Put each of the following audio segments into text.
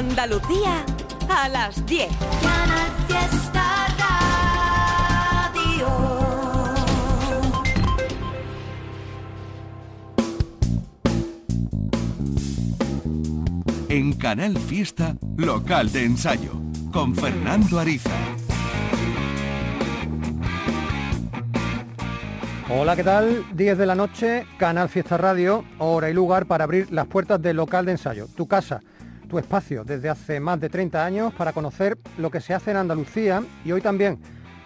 Andalucía a las 10. En Canal Fiesta, local de ensayo, con Fernando Ariza. Hola, ¿qué tal? 10 de la noche, Canal Fiesta Radio, hora y lugar para abrir las puertas del local de ensayo, tu casa, tu espacio, desde hace más de 30 años para conocer lo que se hace en Andalucía y hoy también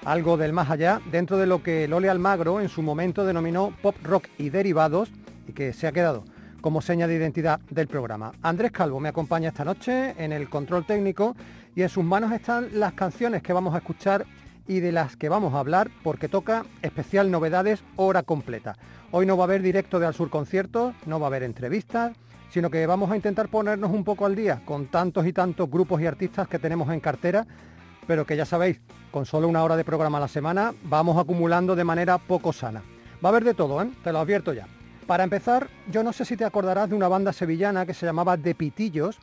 algo del más allá dentro de lo que Lole Almagro en su momento denominó pop rock y derivados y que se ha quedado como seña de identidad del programa. Andrés Calvo me acompaña esta noche en el control técnico y en sus manos están las canciones que vamos a escuchar y de las que vamos a hablar porque toca especial novedades hora completa. Hoy no va a haber directo de Al Sur conciertos, no va a haber entrevistas, sino que vamos a intentar ponernos un poco al día con tantos y tantos grupos y artistas que tenemos en cartera, pero que ya sabéis, con solo una hora de programa a la semana vamos acumulando de manera poco sana. Va a haber de todo, ¿eh? te lo advierto ya. Para empezar, yo no sé si te acordarás de una banda sevillana que se llamaba De Pitillos,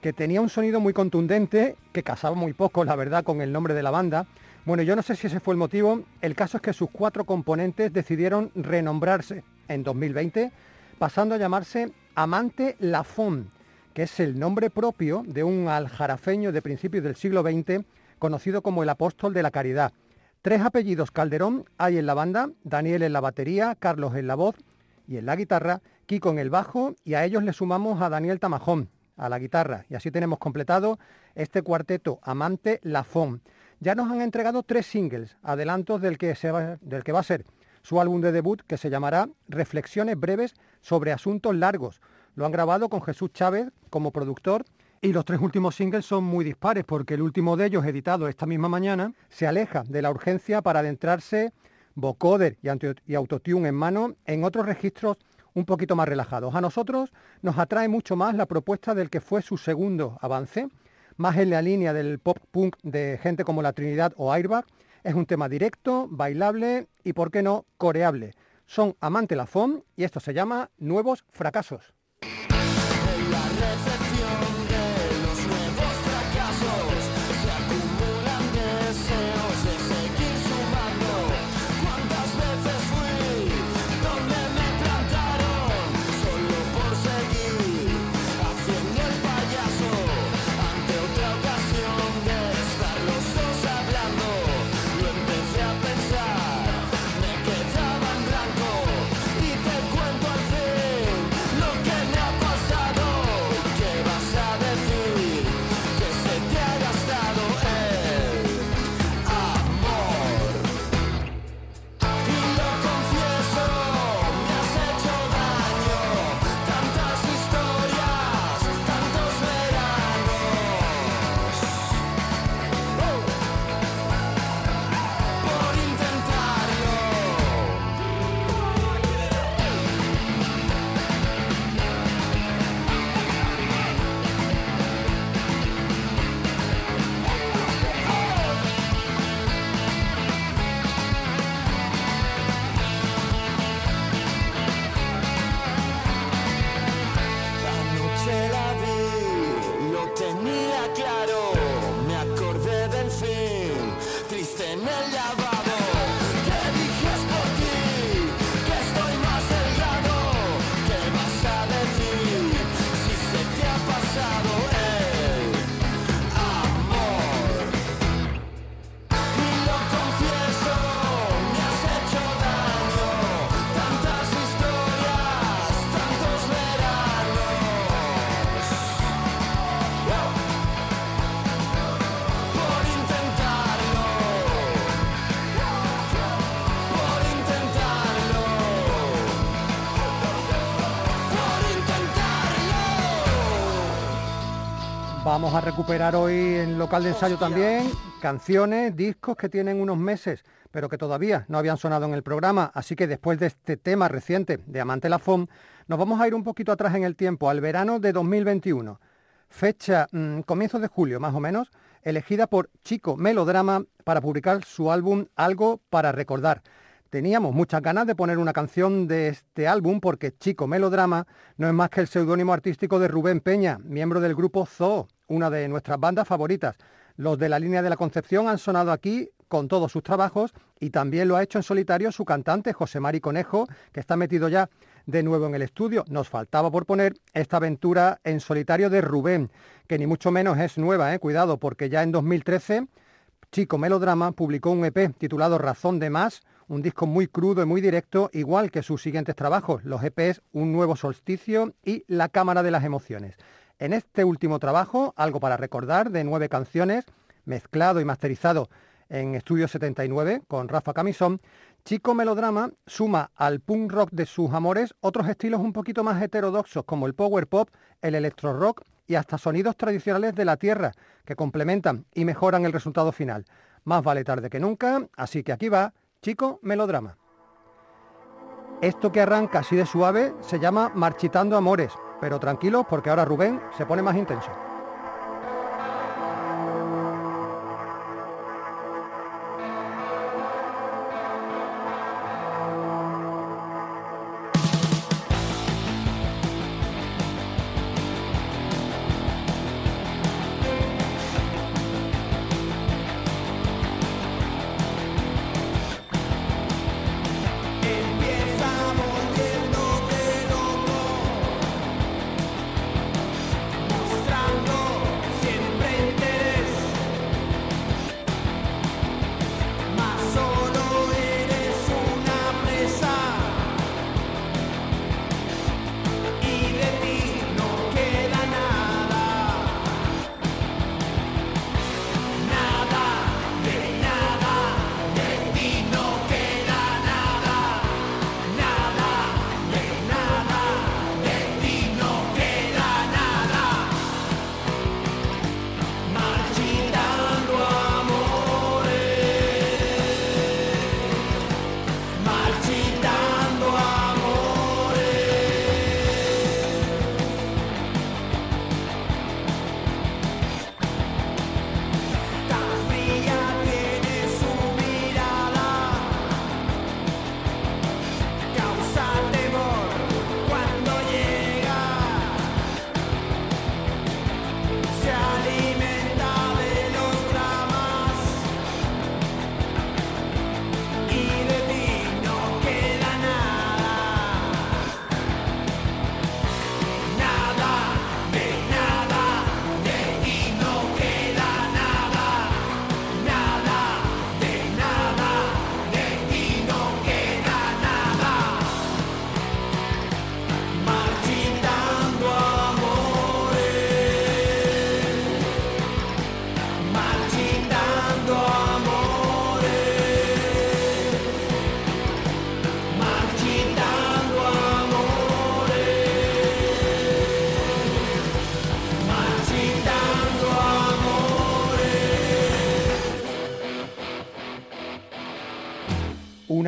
que tenía un sonido muy contundente, que casaba muy poco, la verdad, con el nombre de la banda, bueno, yo no sé si ese fue el motivo. El caso es que sus cuatro componentes decidieron renombrarse en 2020, pasando a llamarse Amante Lafon, que es el nombre propio de un aljarafeño de principios del siglo XX, conocido como el apóstol de la caridad. Tres apellidos Calderón hay en la banda, Daniel en la batería, Carlos en la voz y en la guitarra, Kiko en el bajo y a ellos le sumamos a Daniel Tamajón a la guitarra. Y así tenemos completado este cuarteto Amante Lafon ya nos han entregado tres singles, adelantos del que, va, del que va a ser su álbum de debut que se llamará Reflexiones breves sobre asuntos largos. Lo han grabado con Jesús Chávez como productor y los tres últimos singles son muy dispares porque el último de ellos, editado esta misma mañana, se aleja de la urgencia para adentrarse vocoder y autotune en mano en otros registros un poquito más relajados. A nosotros nos atrae mucho más la propuesta del que fue su segundo avance, más en la línea del pop punk de gente como La Trinidad o Airbag. Es un tema directo, bailable y, por qué no, coreable. Son Amante Lafon y esto se llama Nuevos Fracasos. Vamos a recuperar hoy en local de ensayo también canciones, discos que tienen unos meses, pero que todavía no habían sonado en el programa. Así que después de este tema reciente de Amante la FOM, nos vamos a ir un poquito atrás en el tiempo, al verano de 2021. Fecha, mm, comienzos de julio más o menos, elegida por Chico Melodrama para publicar su álbum Algo para Recordar. Teníamos muchas ganas de poner una canción de este álbum porque Chico Melodrama no es más que el seudónimo artístico de Rubén Peña, miembro del grupo Zoo, una de nuestras bandas favoritas. Los de la línea de la Concepción han sonado aquí con todos sus trabajos y también lo ha hecho en solitario su cantante José Mari Conejo, que está metido ya de nuevo en el estudio. Nos faltaba por poner esta aventura en solitario de Rubén, que ni mucho menos es nueva, ¿eh? cuidado, porque ya en 2013 Chico Melodrama publicó un EP titulado Razón de Más, un disco muy crudo y muy directo, igual que sus siguientes trabajos, los EPs Un Nuevo Solsticio y La Cámara de las Emociones. En este último trabajo, algo para recordar, de nueve canciones, mezclado y masterizado en Estudio 79 con Rafa Camisón, Chico Melodrama suma al punk rock de sus amores otros estilos un poquito más heterodoxos como el power pop, el electro rock y hasta sonidos tradicionales de la tierra que complementan y mejoran el resultado final. Más vale tarde que nunca, así que aquí va Chico Melodrama. Esto que arranca así de suave se llama Marchitando Amores, pero tranquilos porque ahora Rubén se pone más intenso.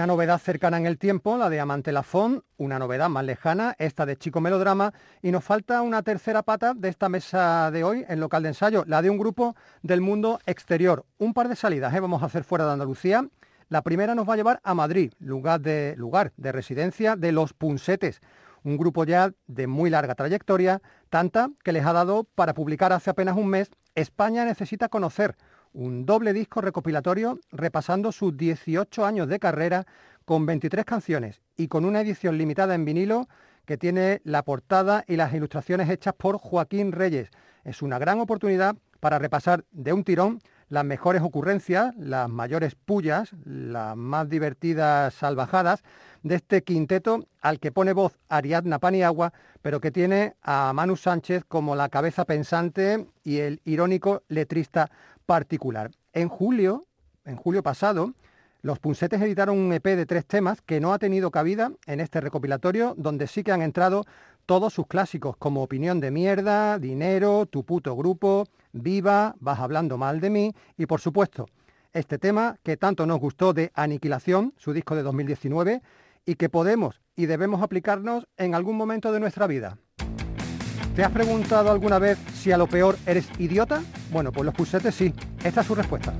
Novedad cercana en el tiempo, la de Amante Lafón, una novedad más lejana, esta de Chico Melodrama, y nos falta una tercera pata de esta mesa de hoy en local de ensayo, la de un grupo del mundo exterior. Un par de salidas ¿eh? vamos a hacer fuera de Andalucía. La primera nos va a llevar a Madrid, lugar de, lugar de residencia de los Punsetes, un grupo ya de muy larga trayectoria, tanta que les ha dado para publicar hace apenas un mes España necesita conocer, un doble disco recopilatorio repasando sus 18 años de carrera con 23 canciones y con una edición limitada en vinilo que tiene la portada y las ilustraciones hechas por Joaquín Reyes. Es una gran oportunidad para repasar de un tirón las mejores ocurrencias, las mayores pullas, las más divertidas salvajadas de este quinteto al que pone voz Ariadna Paniagua, pero que tiene a Manu Sánchez como la cabeza pensante y el irónico letrista particular. En julio, en julio pasado, los Punsetes editaron un EP de tres temas que no ha tenido cabida en este recopilatorio, donde sí que han entrado todos sus clásicos, como Opinión de Mierda, Dinero, Tu puto grupo, Viva, Vas hablando mal de mí y, por supuesto, este tema que tanto nos gustó de Aniquilación, su disco de 2019, y que podemos y debemos aplicarnos en algún momento de nuestra vida. ¿Te has preguntado alguna vez si a lo peor eres idiota? Bueno, pues los pusetes sí. Esta es su respuesta.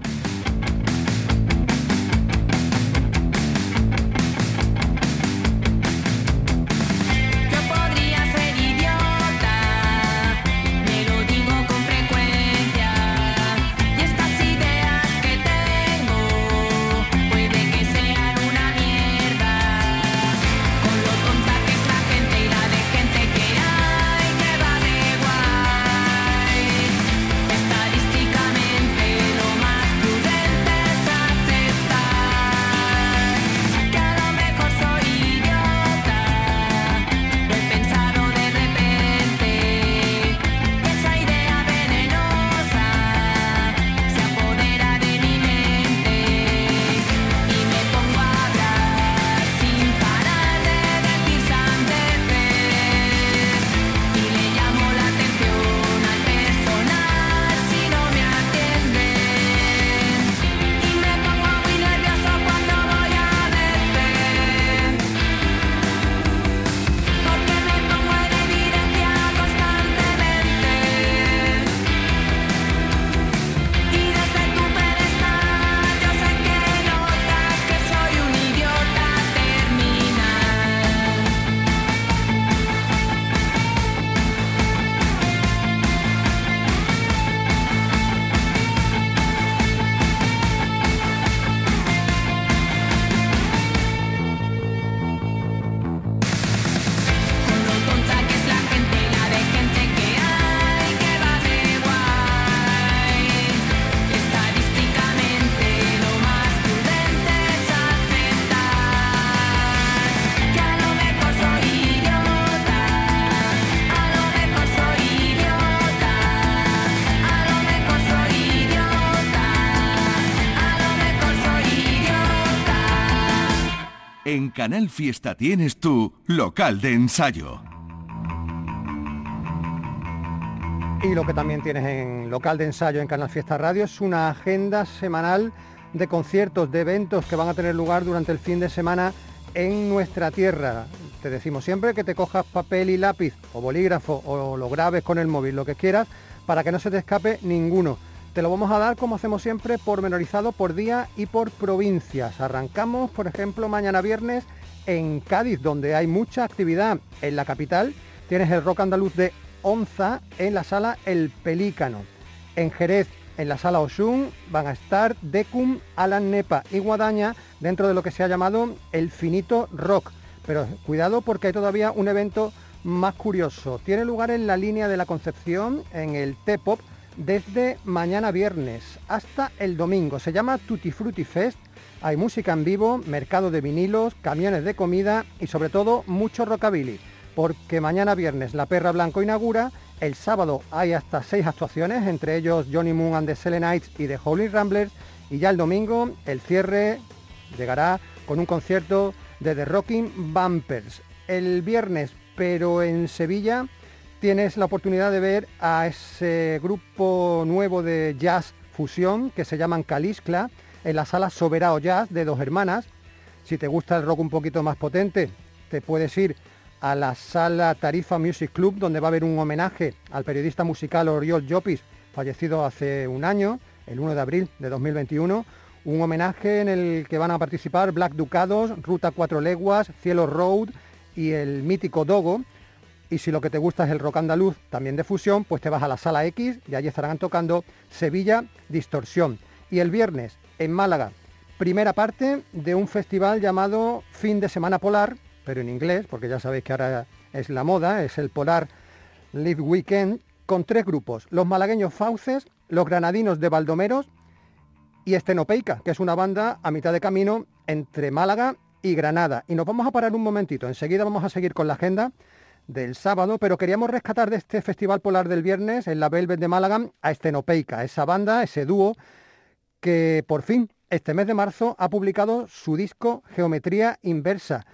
Canal Fiesta tienes tu local de ensayo. Y lo que también tienes en local de ensayo en Canal Fiesta Radio es una agenda semanal de conciertos, de eventos que van a tener lugar durante el fin de semana en nuestra tierra. Te decimos siempre que te cojas papel y lápiz o bolígrafo o lo grabes con el móvil, lo que quieras, para que no se te escape ninguno. Te lo vamos a dar, como hacemos siempre, pormenorizado por día y por provincias. Arrancamos, por ejemplo, mañana viernes en Cádiz, donde hay mucha actividad. En la capital tienes el rock andaluz de Onza en la sala El Pelícano. En Jerez, en la sala Osun, van a estar Decum, Alan Nepa y Guadaña dentro de lo que se ha llamado el Finito Rock. Pero cuidado porque hay todavía un evento más curioso. Tiene lugar en la línea de la Concepción, en el T-Pop, desde mañana viernes hasta el domingo. Se llama Tutti Frutti Fest. Hay música en vivo, mercado de vinilos, camiones de comida y sobre todo mucho rockabilly. Porque mañana viernes La Perra Blanco inaugura, el sábado hay hasta seis actuaciones, entre ellos Johnny Moon and the Selenites y The Holy Ramblers. Y ya el domingo el cierre llegará con un concierto de The Rocking Bumpers. El viernes, pero en Sevilla, tienes la oportunidad de ver a ese grupo nuevo de jazz fusión que se llaman Caliscla en la sala Soberao Jazz de dos hermanas. Si te gusta el rock un poquito más potente, te puedes ir a la sala Tarifa Music Club, donde va a haber un homenaje al periodista musical Oriol Llopis, fallecido hace un año, el 1 de abril de 2021. Un homenaje en el que van a participar Black Ducados, Ruta Cuatro Leguas, Cielo Road y el mítico Dogo. Y si lo que te gusta es el rock andaluz, también de fusión, pues te vas a la sala X y allí estarán tocando Sevilla Distorsión. Y el viernes, en Málaga, primera parte de un festival llamado Fin de Semana Polar, pero en inglés, porque ya sabéis que ahora es la moda, es el Polar Live Weekend, con tres grupos, los malagueños Fauces, los granadinos de Baldomeros y Estenopeica, que es una banda a mitad de camino entre Málaga y Granada. Y nos vamos a parar un momentito, enseguida vamos a seguir con la agenda del sábado, pero queríamos rescatar de este Festival Polar del viernes en la Velvet de Málaga a Estenopeica, esa banda, ese dúo que por fin este mes de marzo ha publicado su disco Geometría Inversa.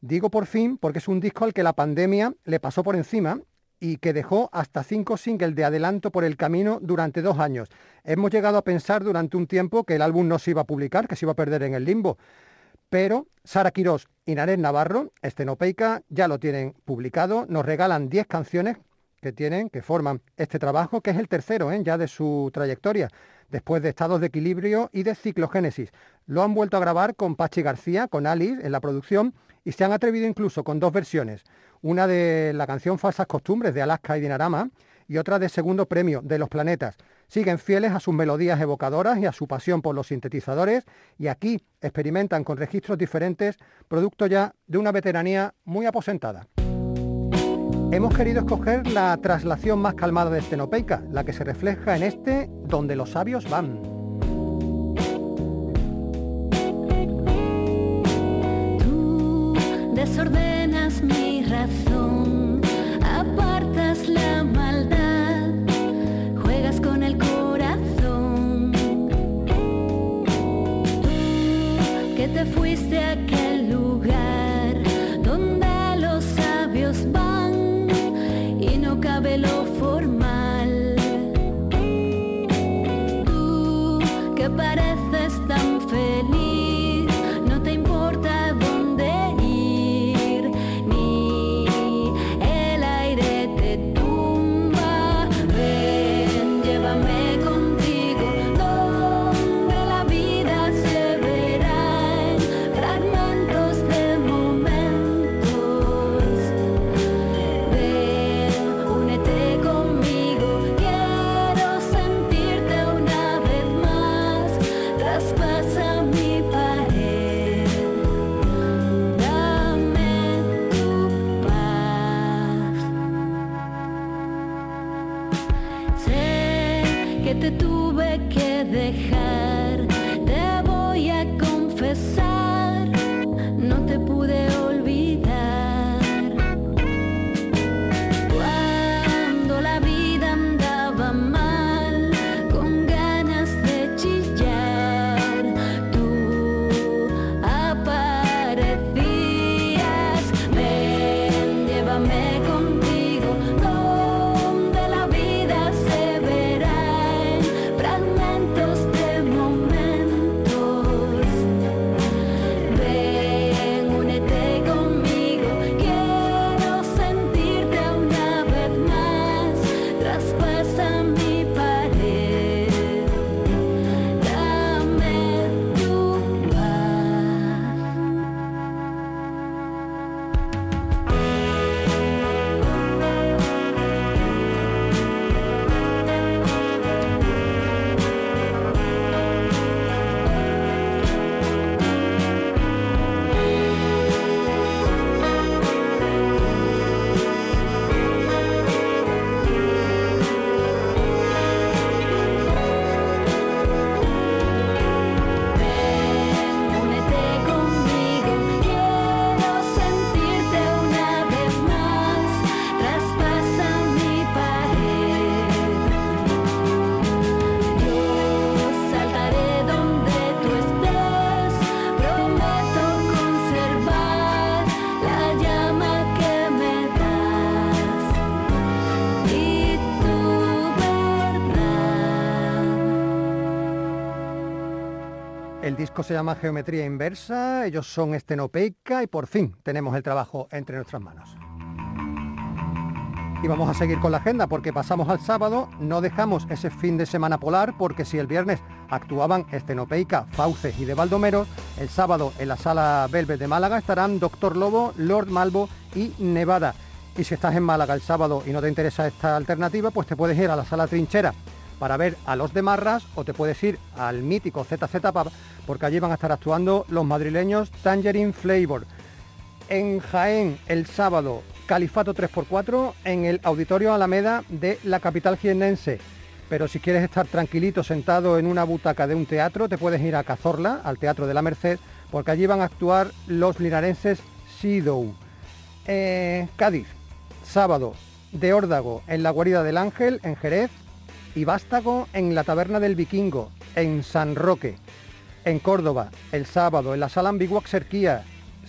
Digo por fin porque es un disco al que la pandemia le pasó por encima y que dejó hasta cinco singles de adelanto por el camino durante dos años. Hemos llegado a pensar durante un tiempo que el álbum no se iba a publicar, que se iba a perder en el limbo. Pero Sara Quirós y Narés Navarro, Estenopeica, ya lo tienen publicado, nos regalan 10 canciones que tienen, que forman este trabajo, que es el tercero ¿eh? ya de su trayectoria, después de Estados de Equilibrio y de Ciclogénesis. Lo han vuelto a grabar con Pachi García, con Alice en la producción, y se han atrevido incluso con dos versiones, una de la canción Falsas Costumbres de Alaska y Dinarama, y otra de Segundo Premio de Los Planetas siguen fieles a sus melodías evocadoras y a su pasión por los sintetizadores y aquí experimentan con registros diferentes, producto ya de una veteranía muy aposentada. Hemos querido escoger la traslación más calmada de Estenopeica, la que se refleja en este Donde los sabios van. Fuiste a disco se llama Geometría Inversa, ellos son Estenopeica y por fin tenemos el trabajo entre nuestras manos. Y vamos a seguir con la agenda porque pasamos al sábado, no dejamos ese fin de semana polar porque si el viernes actuaban Estenopeica, Fauces y de Baldomero, el sábado en la sala Velvet de Málaga estarán Doctor Lobo, Lord Malvo y Nevada. Y si estás en Málaga el sábado y no te interesa esta alternativa, pues te puedes ir a la sala Trinchera para ver a los de Marras o te puedes ir al mítico ZZ Pub porque allí van a estar actuando los madrileños Tangerine Flavor. En Jaén el sábado Califato 3x4 en el Auditorio Alameda de la capital jiennense. Pero si quieres estar tranquilito sentado en una butaca de un teatro, te puedes ir a Cazorla, al Teatro de la Merced, porque allí van a actuar los linarenses Sidow. Eh, Cádiz, sábado, de Órdago en la Guarida del Ángel, en Jerez, y Vástago en la Taberna del Vikingo, en San Roque. En Córdoba, el sábado, en la Sala Ambigua Xerquía.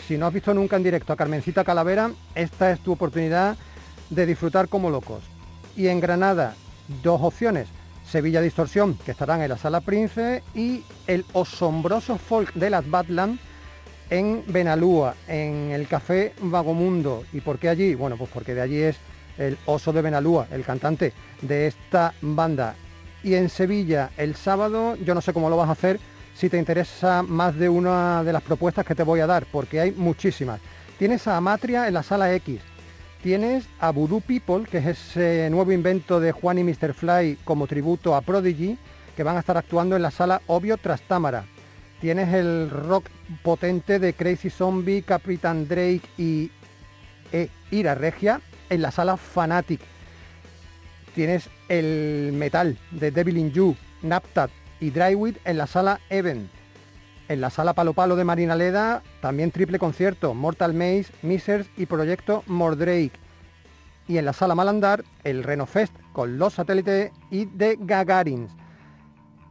Si no has visto nunca en directo a Carmencita Calavera, esta es tu oportunidad de disfrutar como locos. Y en Granada, dos opciones. Sevilla Distorsión, que estarán en la Sala Prince, y el asombroso folk de las Badland en Benalúa, en el Café Vagomundo. ¿Y por qué allí? Bueno, pues porque de allí es el Oso de Benalúa, el cantante de esta banda. Y en Sevilla, el sábado, yo no sé cómo lo vas a hacer, si te interesa más de una de las propuestas que te voy a dar, porque hay muchísimas. Tienes a Amatria en la sala X, tienes a Voodoo People, que es ese nuevo invento de Juan y Mr. Fly como tributo a Prodigy, que van a estar actuando en la sala Obvio Trastámara. Tienes el rock potente de Crazy Zombie, Capitan Drake y e Ira Regia en la sala Fanatic. Tienes el metal de Devil in You, Naptat y Drywit en la sala Even. En la sala Palo Palo de Marina Leda también triple concierto, Mortal Maze, Misers y Proyecto Mordrake. Y en la sala Malandar, el Reno Fest con los satélites y de Gagarins.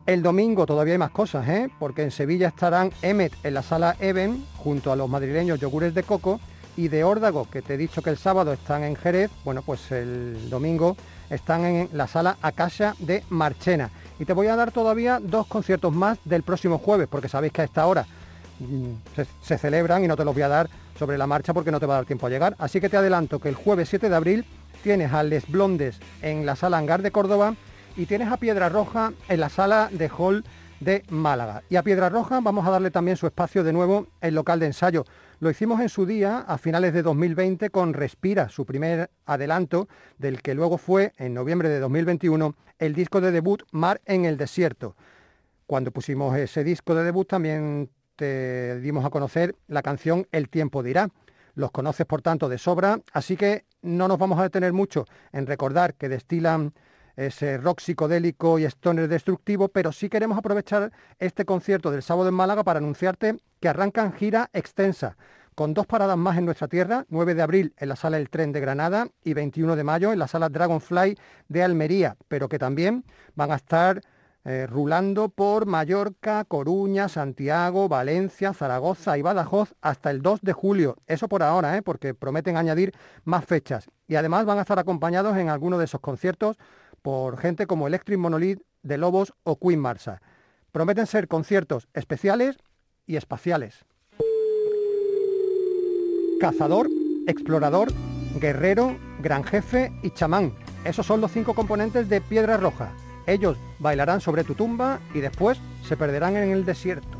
El domingo todavía hay más cosas, ¿eh? porque en Sevilla estarán Emmet en la sala Even junto a los madrileños Yogures de Coco y de Órdago, que te he dicho que el sábado están en Jerez, bueno, pues el domingo están en la sala Acacia de Marchena. Y te voy a dar todavía dos conciertos más del próximo jueves, porque sabéis que a esta hora mm, se, celebran y no te los voy a dar sobre la marcha porque no te va a dar tiempo a llegar. Así que te adelanto que el jueves 7 de abril tienes a Les Blondes en la sala Hangar de Córdoba y tienes a Piedra Roja en la sala de Hall de Málaga. Y a Piedra Roja vamos a darle también su espacio de nuevo en local de ensayo. Lo hicimos en su día, a finales de 2020, con Respira, su primer adelanto, del que luego fue, en noviembre de 2021, el disco de debut Mar en el Desierto. Cuando pusimos ese disco de debut también te dimos a conocer la canción El tiempo dirá. Los conoces, por tanto, de sobra, así que no nos vamos a detener mucho en recordar que destilan ese rock psicodélico y stoner destructivo, pero sí queremos aprovechar este concierto del sábado en Málaga para anunciarte que arrancan gira extensa, con dos paradas más en nuestra tierra, 9 de abril en la sala El Tren de Granada y 21 de mayo en la sala Dragonfly de Almería, pero que también van a estar eh, rulando por Mallorca, Coruña, Santiago, Valencia, Zaragoza y Badajoz hasta el 2 de julio. Eso por ahora, ¿eh? porque prometen añadir más fechas. Y además van a estar acompañados en algunos de esos conciertos por gente como Electric Monolith, de Lobos o Queen Marsa. Prometen ser conciertos especiales y espaciales. Cazador, explorador, guerrero, gran jefe y chamán. Esos son los cinco componentes de Piedra Roja. Ellos bailarán sobre tu tumba y después se perderán en el desierto.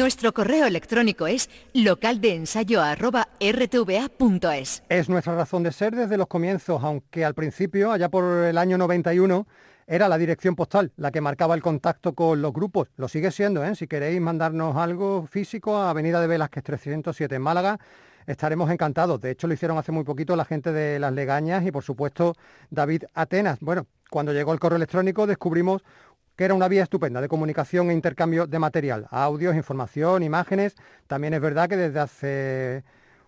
Nuestro correo electrónico es localdeensayo.rtva.es. Es nuestra razón de ser desde los comienzos, aunque al principio, allá por el año 91, era la dirección postal la que marcaba el contacto con los grupos. Lo sigue siendo, ¿eh? Si queréis mandarnos algo físico a Avenida de Velázquez 307 en Málaga, estaremos encantados. De hecho, lo hicieron hace muy poquito la gente de Las Legañas y, por supuesto, David Atenas. Bueno, cuando llegó el correo electrónico descubrimos que era una vía estupenda de comunicación e intercambio de material, audios, información, imágenes. También es verdad que desde hace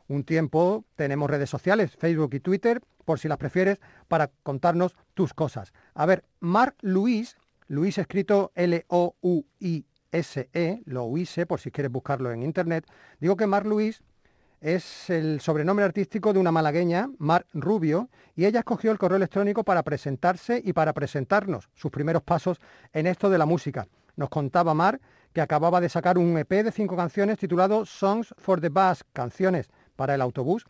un tiempo tenemos redes sociales, Facebook y Twitter, por si las prefieres, para contarnos tus cosas. A ver, Marc Luis, Luis escrito L-O-U-I-S-E, Louise, por si quieres buscarlo en internet, digo que Marc Luis es el sobrenombre artístico de una malagueña, Mar Rubio, y ella escogió el correo electrónico para presentarse y para presentarnos sus primeros pasos en esto de la música. Nos contaba Mar que acababa de sacar un EP de cinco canciones titulado Songs for the Bus, canciones para el autobús,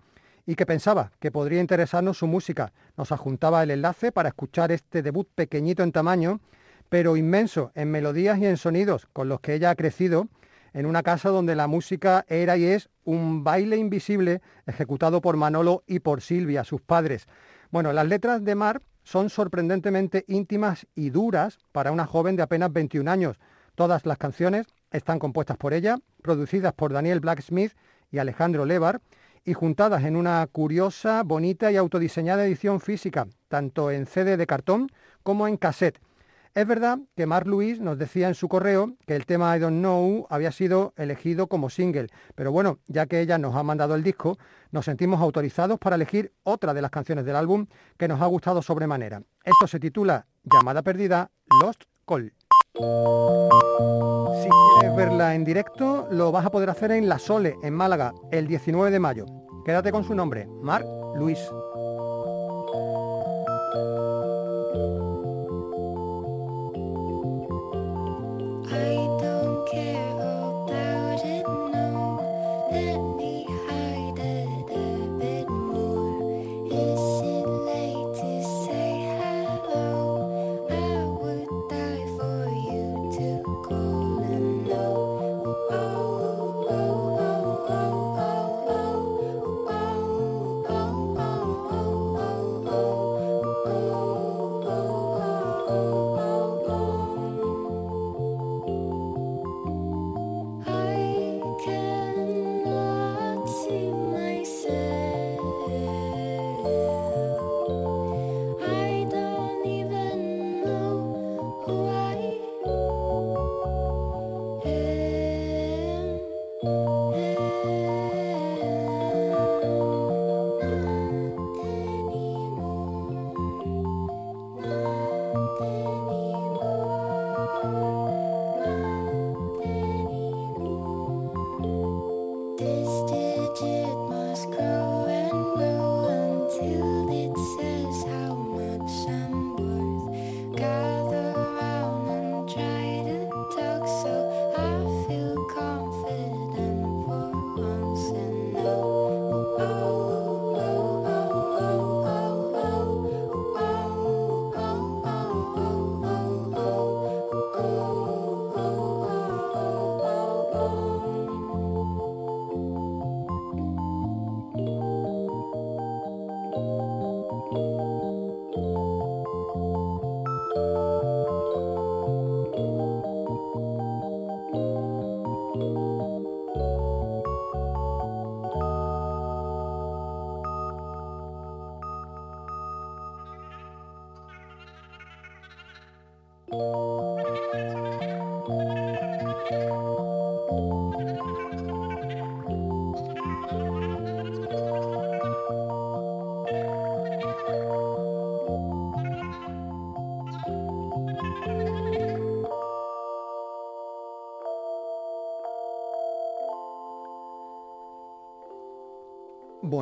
y que pensaba que podría interesarnos su música. Nos adjuntaba el enlace para escuchar este debut pequeñito en tamaño, pero inmenso en melodías y en sonidos con los que ella ha crecido en una casa donde la música era y es un baile invisible ejecutado por Manolo y por Silvia, sus padres. Bueno, las letras de Mar son sorprendentemente íntimas y duras para una joven de apenas 21 años. Todas las canciones están compuestas por ella, producidas por Daniel Blacksmith y Alejandro Levar, y juntadas en una curiosa, bonita y autodiseñada edición física, tanto en CD de cartón como en cassette. Es verdad que Mark Luis nos decía en su correo que el tema I Don't Know había sido elegido como single, pero bueno, ya que ella nos ha mandado el disco, nos sentimos autorizados para elegir otra de las canciones del álbum que nos ha gustado sobremanera. Esto se titula Llamada Perdida, Lost Call. Si quieres verla en directo, lo vas a poder hacer en La Sole, en Málaga, el 19 de mayo. Quédate con su nombre, Mark Luis.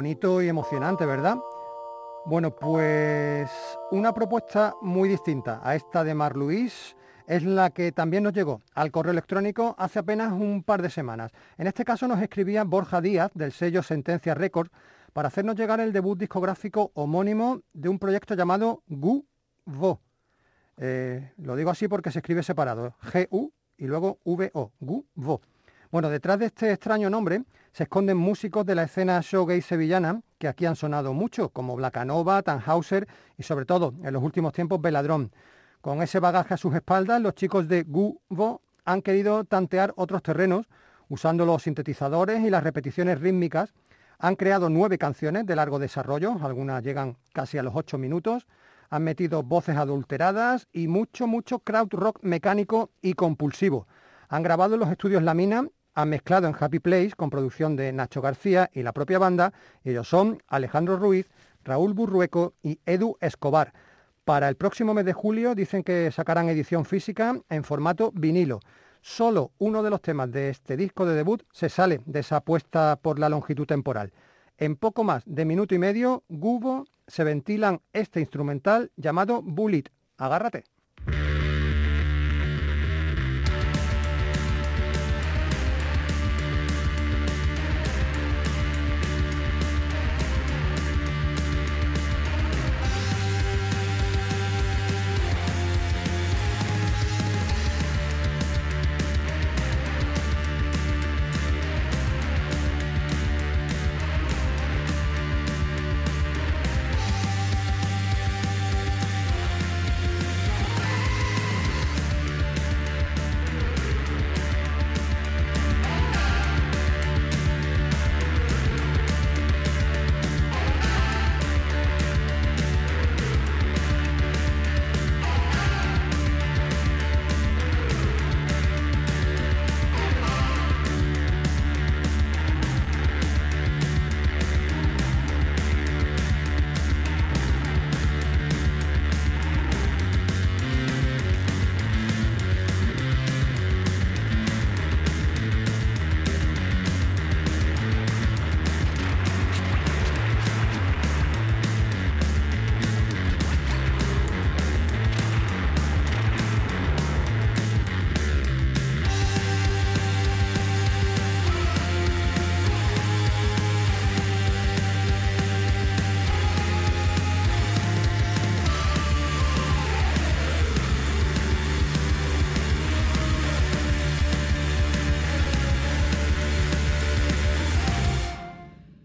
Bonito y emocionante, ¿verdad? Bueno, pues una propuesta muy distinta a esta de Mar Luis es la que también nos llegó al correo electrónico hace apenas un par de semanas. En este caso nos escribía Borja Díaz del sello Sentencia Records para hacernos llegar el debut discográfico homónimo de un proyecto llamado Gu Vo. Eh, lo digo así porque se escribe separado, G-U y luego V-O, Gu Vo. Bueno, detrás de este extraño nombre se esconden músicos de la escena showgay sevillana que aquí han sonado mucho, como Blackanova, Tannhauser y sobre todo en los últimos tiempos Veladrón. Con ese bagaje a sus espaldas, los chicos de Guvo han querido tantear otros terrenos usando los sintetizadores y las repeticiones rítmicas. Han creado nueve canciones de largo desarrollo, algunas llegan casi a los ocho minutos. Han metido voces adulteradas y mucho, mucho crowd rock mecánico y compulsivo. Han grabado en los estudios La Mina, han mezclado en Happy Place con producción de Nacho García y la propia banda. Ellos son Alejandro Ruiz, Raúl Burrueco y Edu Escobar. Para el próximo mes de julio dicen que sacarán edición física en formato vinilo. Solo uno de los temas de este disco de debut se sale de esa apuesta por la longitud temporal. En poco más de minuto y medio, Gubo se ventilan este instrumental llamado Bullet. Agárrate.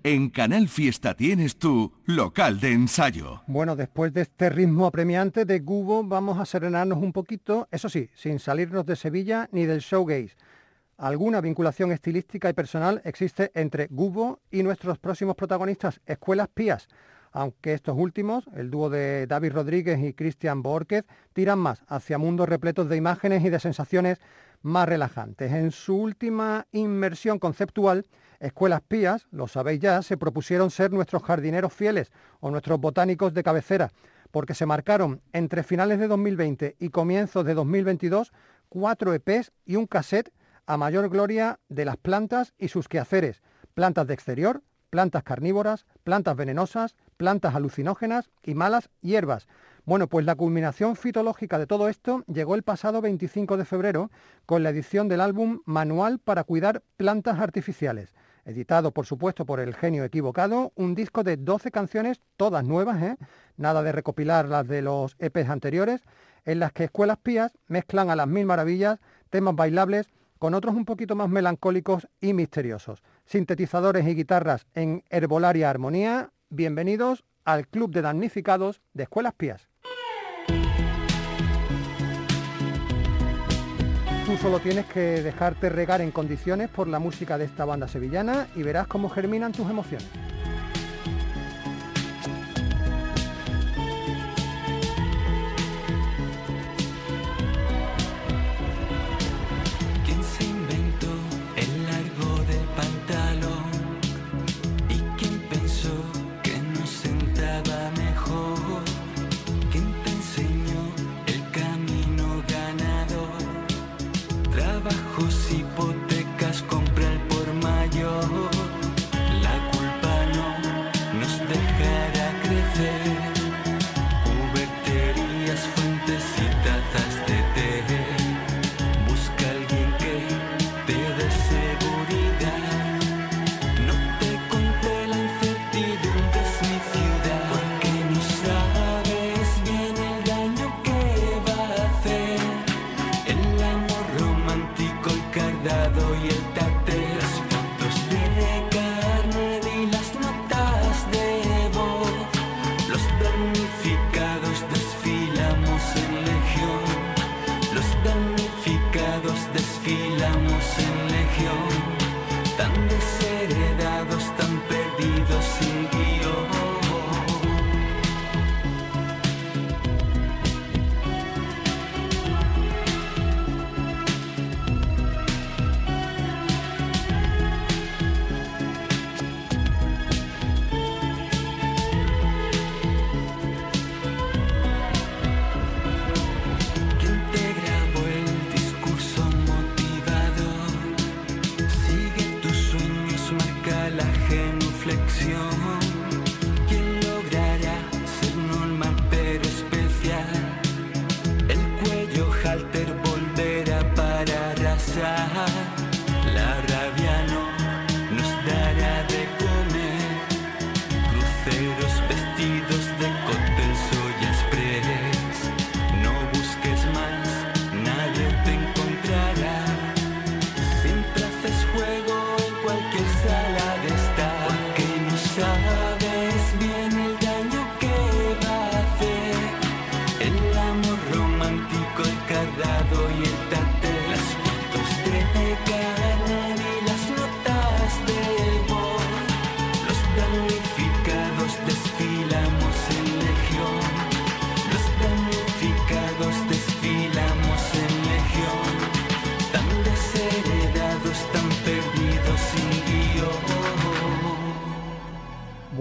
En Canal Fiesta tienes tu local de ensayo. Bueno, después de este ritmo apremiante de Gubo, vamos a serenarnos un poquito, eso sí, sin salirnos de Sevilla ni del showgaze. Alguna vinculación estilística y personal existe entre Gubo y nuestros próximos protagonistas, Escuelas Pías, aunque estos últimos, el dúo de David Rodríguez y Cristian Borquez, tiran más hacia mundos repletos de imágenes y de sensaciones más relajantes. En su última inmersión conceptual, Escuelas Pías, lo sabéis ya, se propusieron ser nuestros jardineros fieles o nuestros botánicos de cabecera, porque se marcaron entre finales de 2020 y comienzos de 2022 cuatro EPs y un cassette a mayor gloria de las plantas y sus quehaceres, plantas de exterior, plantas carnívoras, plantas venenosas, plantas alucinógenas y malas hierbas. Bueno, pues la culminación fitológica de todo esto llegó el pasado 25 de febrero con la edición del álbum Manual para cuidar plantas artificiales editado por supuesto por el genio equivocado, un disco de 12 canciones, todas nuevas, ¿eh? nada de recopilar las de los EPs anteriores, en las que Escuelas Pías mezclan a las mil maravillas temas bailables con otros un poquito más melancólicos y misteriosos. Sintetizadores y guitarras en herbolaria armonía, bienvenidos al Club de Damnificados de Escuelas Pías. Solo tienes que dejarte regar en condiciones por la música de esta banda sevillana y verás cómo germinan tus emociones.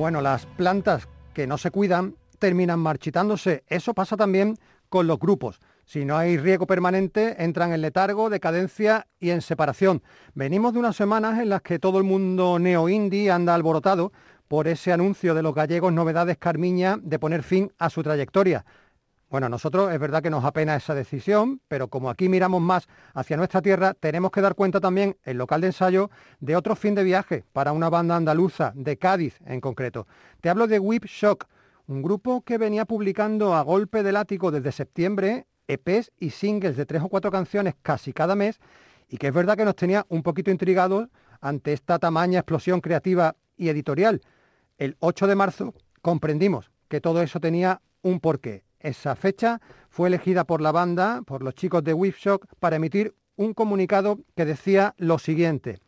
Bueno, las plantas que no se cuidan terminan marchitándose. Eso pasa también con los grupos. Si no hay riego permanente, entran en letargo, decadencia y en separación. Venimos de unas semanas en las que todo el mundo neo-indie anda alborotado por ese anuncio de los gallegos Novedades Carmiña de poner fin a su trayectoria. Bueno, nosotros es verdad que nos apena esa decisión, pero como aquí miramos más hacia nuestra tierra, tenemos que dar cuenta también, el local de ensayo, de otro fin de viaje para una banda andaluza, de Cádiz en concreto. Te hablo de Whip Shock, un grupo que venía publicando a golpe de látigo desde septiembre EPs y singles de tres o cuatro canciones casi cada mes y que es verdad que nos tenía un poquito intrigados ante esta tamaña explosión creativa y editorial. El 8 de marzo comprendimos que todo eso tenía un porqué. Esa fecha fue elegida por la banda, por los chicos de Whipshock, para emitir un comunicado que decía lo siguiente.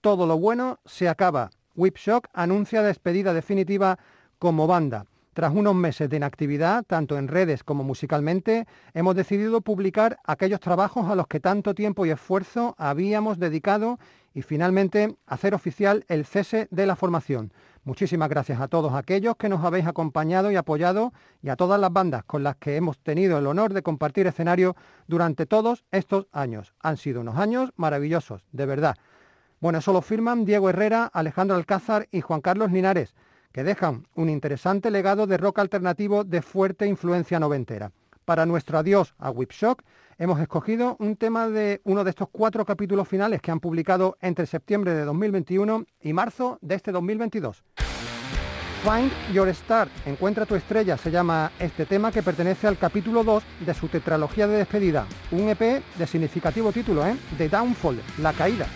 Todo lo bueno se acaba. Whipshock anuncia despedida definitiva como banda. Tras unos meses de inactividad, tanto en redes como musicalmente, hemos decidido publicar aquellos trabajos a los que tanto tiempo y esfuerzo habíamos dedicado y finalmente hacer oficial el cese de la formación. Muchísimas gracias a todos aquellos que nos habéis acompañado y apoyado y a todas las bandas con las que hemos tenido el honor de compartir escenario durante todos estos años. Han sido unos años maravillosos, de verdad. Bueno, eso lo firman Diego Herrera, Alejandro Alcázar y Juan Carlos Linares que dejan un interesante legado de rock alternativo de fuerte influencia noventera. Para nuestro adiós a Whipshock hemos escogido un tema de uno de estos cuatro capítulos finales que han publicado entre septiembre de 2021 y marzo de este 2022. Find Your Star, Encuentra tu estrella, se llama este tema que pertenece al capítulo 2 de su tetralogía de despedida, un EP de significativo título, ¿eh? The Downfall, La Caída.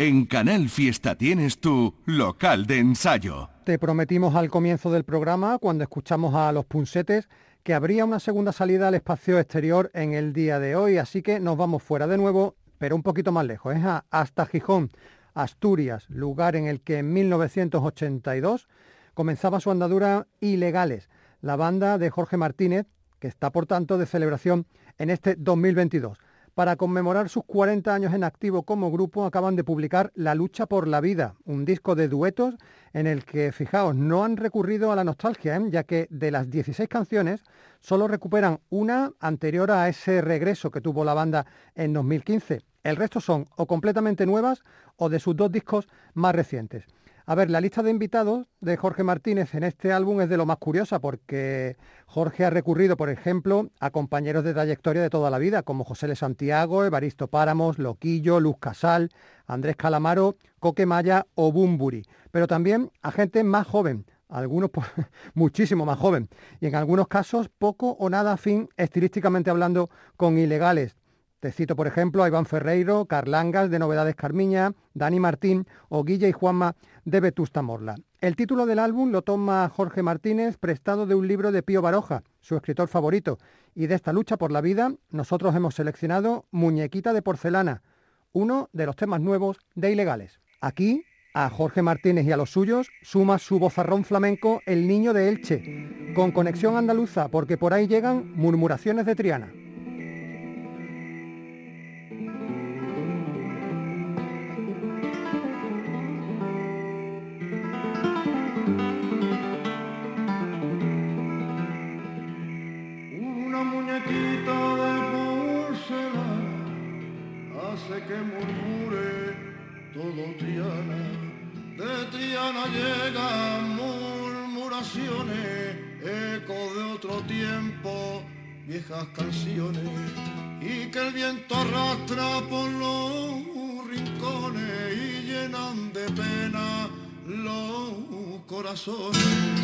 En Canal Fiesta tienes tu local de ensayo. Te prometimos al comienzo del programa, cuando escuchamos a los punsetes, que habría una segunda salida al espacio exterior en el día de hoy, así que nos vamos fuera de nuevo, pero un poquito más lejos, ¿eh? hasta Gijón, Asturias, lugar en el que en 1982 comenzaba su andadura Ilegales, la banda de Jorge Martínez, que está por tanto de celebración en este 2022. Para conmemorar sus 40 años en activo como grupo, acaban de publicar La lucha por la vida, un disco de duetos en el que, fijaos, no han recurrido a la nostalgia, ¿eh? ya que de las 16 canciones solo recuperan una anterior a ese regreso que tuvo la banda en 2015. El resto son o completamente nuevas o de sus dos discos más recientes. A ver, la lista de invitados de Jorge Martínez en este álbum es de lo más curiosa porque Jorge ha recurrido, por ejemplo, a compañeros de trayectoria de toda la vida, como José Le Santiago, Evaristo Páramos, Loquillo, Luz Casal, Andrés Calamaro, Coque Maya o Bumburi, pero también a gente más joven, algunos muchísimo más joven, y en algunos casos poco o nada afín estilísticamente hablando con ilegales, te cito, por ejemplo, a Iván Ferreiro, Carlangas de Novedades Carmiña, Dani Martín o Guilla y Juanma de Vetusta Morla. El título del álbum lo toma Jorge Martínez, prestado de un libro de Pío Baroja, su escritor favorito. Y de esta lucha por la vida, nosotros hemos seleccionado Muñequita de Porcelana, uno de los temas nuevos de Ilegales. Aquí, a Jorge Martínez y a los suyos, suma su bozarrón flamenco El Niño de Elche, con conexión andaluza, porque por ahí llegan murmuraciones de Triana. Que murmure todo Triana. De Triana llegan murmuraciones, eco de otro tiempo, viejas canciones, y que el viento arrastra por los rincones y llenan de pena los corazones.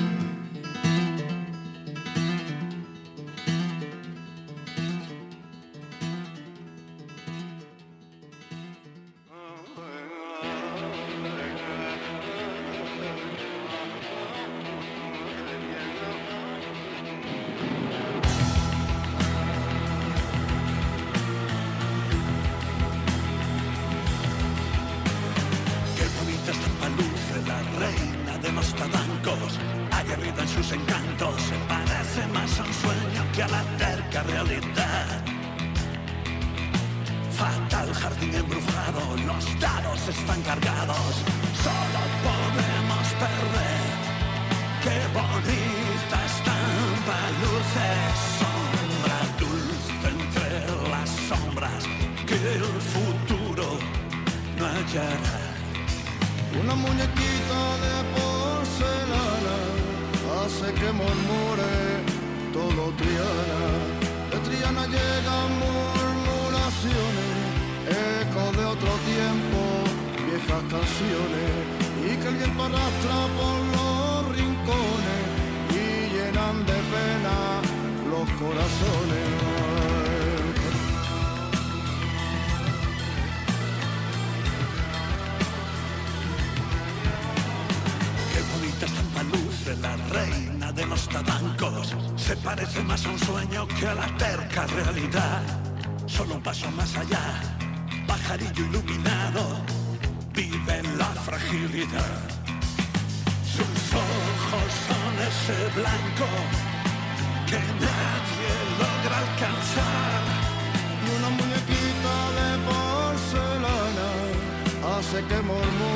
blanco que nadie logra alcanzar. Y una muñequita de porcelana hace que murmure.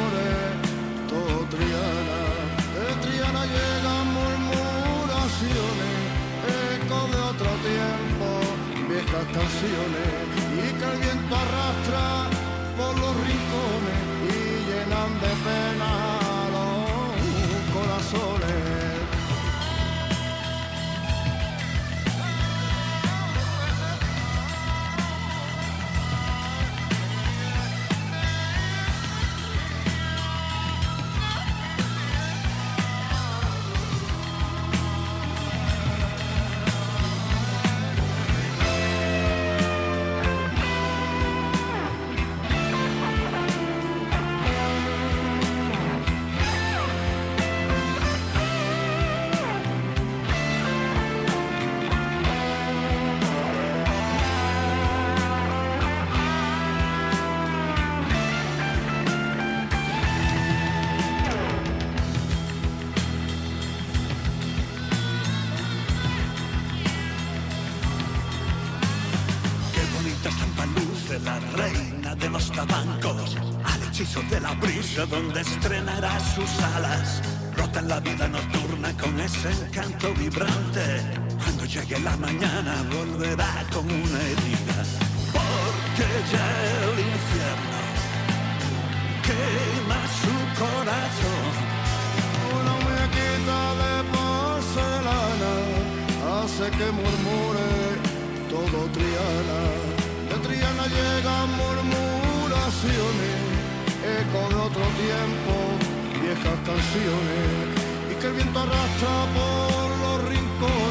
Hechizo de la brisa donde estrenará sus alas. Rota la vida nocturna con ese encanto vibrante. Cuando llegue la mañana volverá con una herida, porque ya el infierno quema su corazón. Una muñequita de porcelana hace que murmure todo Triana. De Triana llegan murmuraciones, eco de otro tiempo, viejas canciones, y que el viento arrastra por los rincones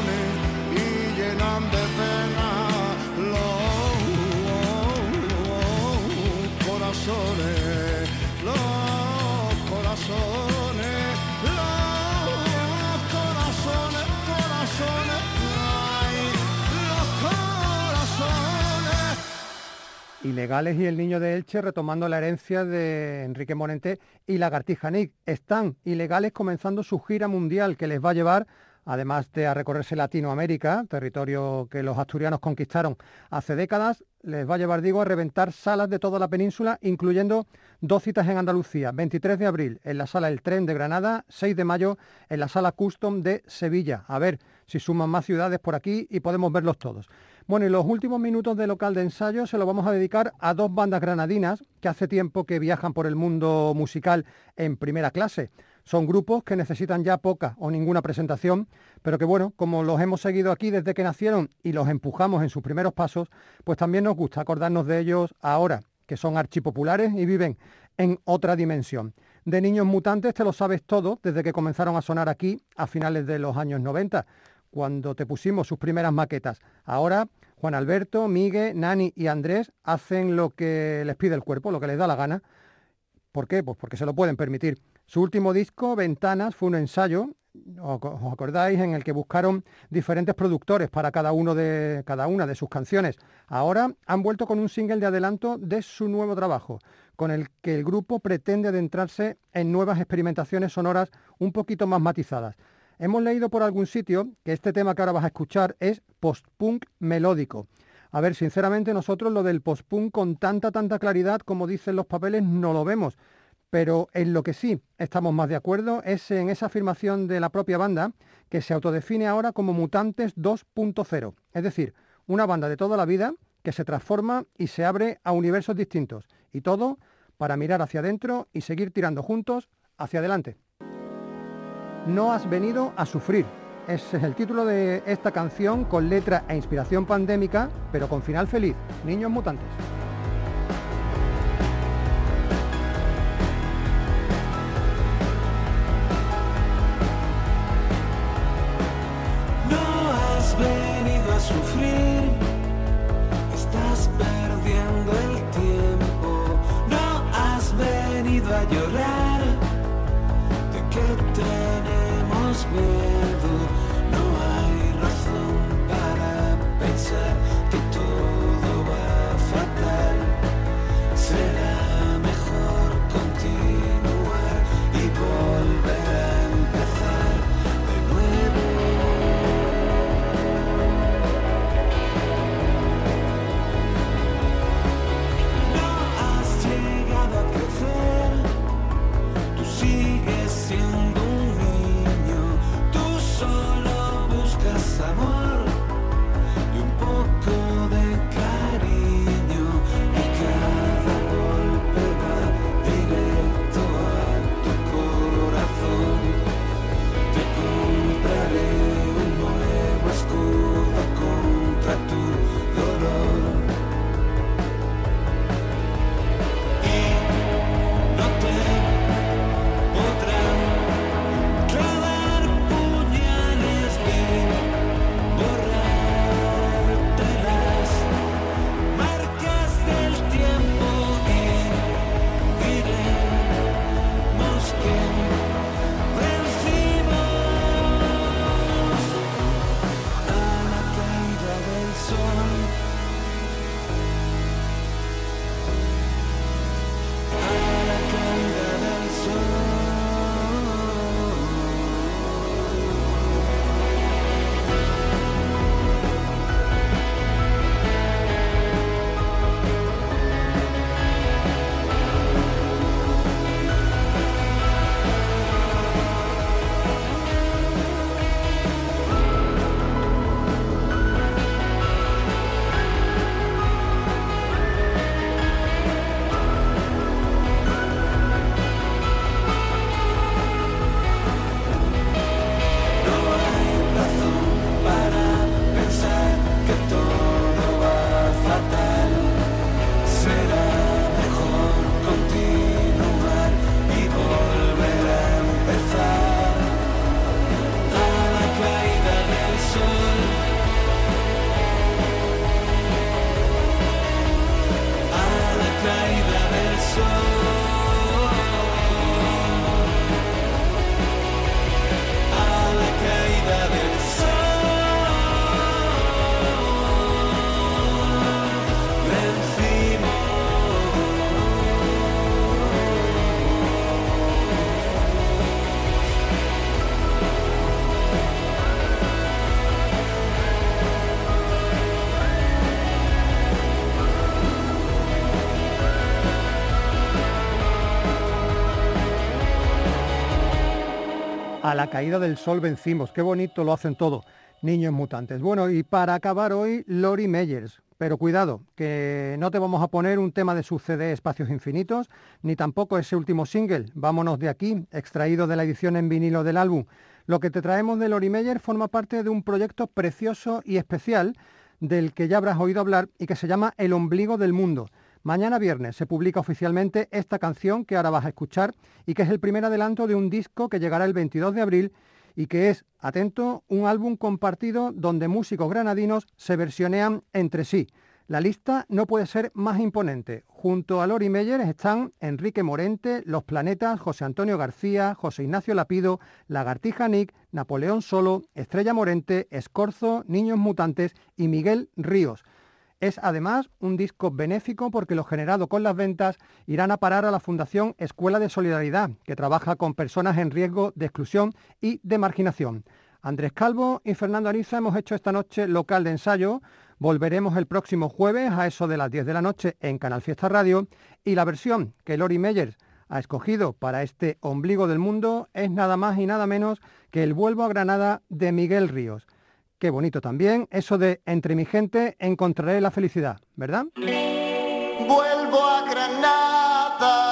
Ilegales y el niño de Elche retomando la herencia de Enrique Morente y Lagartija Nick. Están ilegales comenzando su gira mundial que les va a llevar, además de a recorrerse Latinoamérica, territorio que los asturianos conquistaron hace décadas, les va a llevar, digo, a reventar salas de toda la península, incluyendo dos citas en Andalucía, 23 de abril en la sala El Tren de Granada, 6 de mayo en la sala Custom de Sevilla. A ver si suman más ciudades por aquí y podemos verlos todos. Bueno, y los últimos minutos de local de ensayo se los vamos a dedicar a dos bandas granadinas que hace tiempo que viajan por el mundo musical en primera clase. Son grupos que necesitan ya poca o ninguna presentación, pero que bueno, como los hemos seguido aquí desde que nacieron y los empujamos en sus primeros pasos, pues también nos gusta acordarnos de ellos ahora, que son archipopulares y viven en otra dimensión. De Niños Mutantes te lo sabes todo desde que comenzaron a sonar aquí a finales de los años 90, cuando te pusimos sus primeras maquetas. Ahora Juan Alberto, Miguel, Nani y Andrés hacen lo que les pide el cuerpo, lo que les da la gana. ¿Por qué? Pues porque se lo pueden permitir. Su último disco, Ventanas, fue un ensayo, os acordáis, en el que buscaron diferentes productores para cada, uno de, cada una de sus canciones. Ahora han vuelto con un single de adelanto de su nuevo trabajo, con el que el grupo pretende adentrarse en nuevas experimentaciones sonoras un poquito más matizadas. Hemos leído por algún sitio que este tema que ahora vas a escuchar es post-punk melódico. A ver, sinceramente nosotros lo del post-punk con tanta, tanta claridad como dicen los papeles no lo vemos. Pero en lo que sí estamos más de acuerdo es en esa afirmación de la propia banda que se autodefine ahora como Mutantes 2.0. Es decir, una banda de toda la vida que se transforma y se abre a universos distintos. Y todo para mirar hacia adentro y seguir tirando juntos hacia adelante. No has venido a sufrir. Es el título de esta canción con letra e inspiración pandémica, pero con final feliz. Niños mutantes. A la caída del sol vencimos. Qué bonito lo hacen todo. Niños mutantes. Bueno, y para acabar hoy, Lori Meyers. Pero cuidado, que no te vamos a poner un tema de su CD Espacios Infinitos, ni tampoco ese último single, Vámonos de aquí, extraído de la edición en vinilo del álbum. Lo que te traemos de Lori Meyer forma parte de un proyecto precioso y especial del que ya habrás oído hablar y que se llama El ombligo del mundo. Mañana viernes se publica oficialmente esta canción que ahora vas a escuchar y que es el primer adelanto de un disco que llegará el 22 de abril y que es, atento, un álbum compartido donde músicos granadinos se versionean entre sí. La lista no puede ser más imponente. Junto a Lori Meyer están Enrique Morente, Los Planetas, José Antonio García, José Ignacio Lapido, Lagartija Nick, Napoleón Solo, Estrella Morente, Escorzo, Niños Mutantes y Miguel Ríos. Es además un disco benéfico porque lo generado con las ventas irán a parar a la Fundación Escuela de Solidaridad, que trabaja con personas en riesgo de exclusión y de marginación. Andrés Calvo y Fernando Ariza hemos hecho esta noche local de ensayo. Volveremos el próximo jueves a eso de las 10 de la noche en Canal Fiesta Radio y la versión que Lori Meyers ha escogido para este ombligo del mundo es nada más y nada menos que el Vuelvo a Granada de Miguel Ríos. Qué bonito también eso de entre mi gente encontraré la felicidad, ¿verdad? Vuelvo a Granada,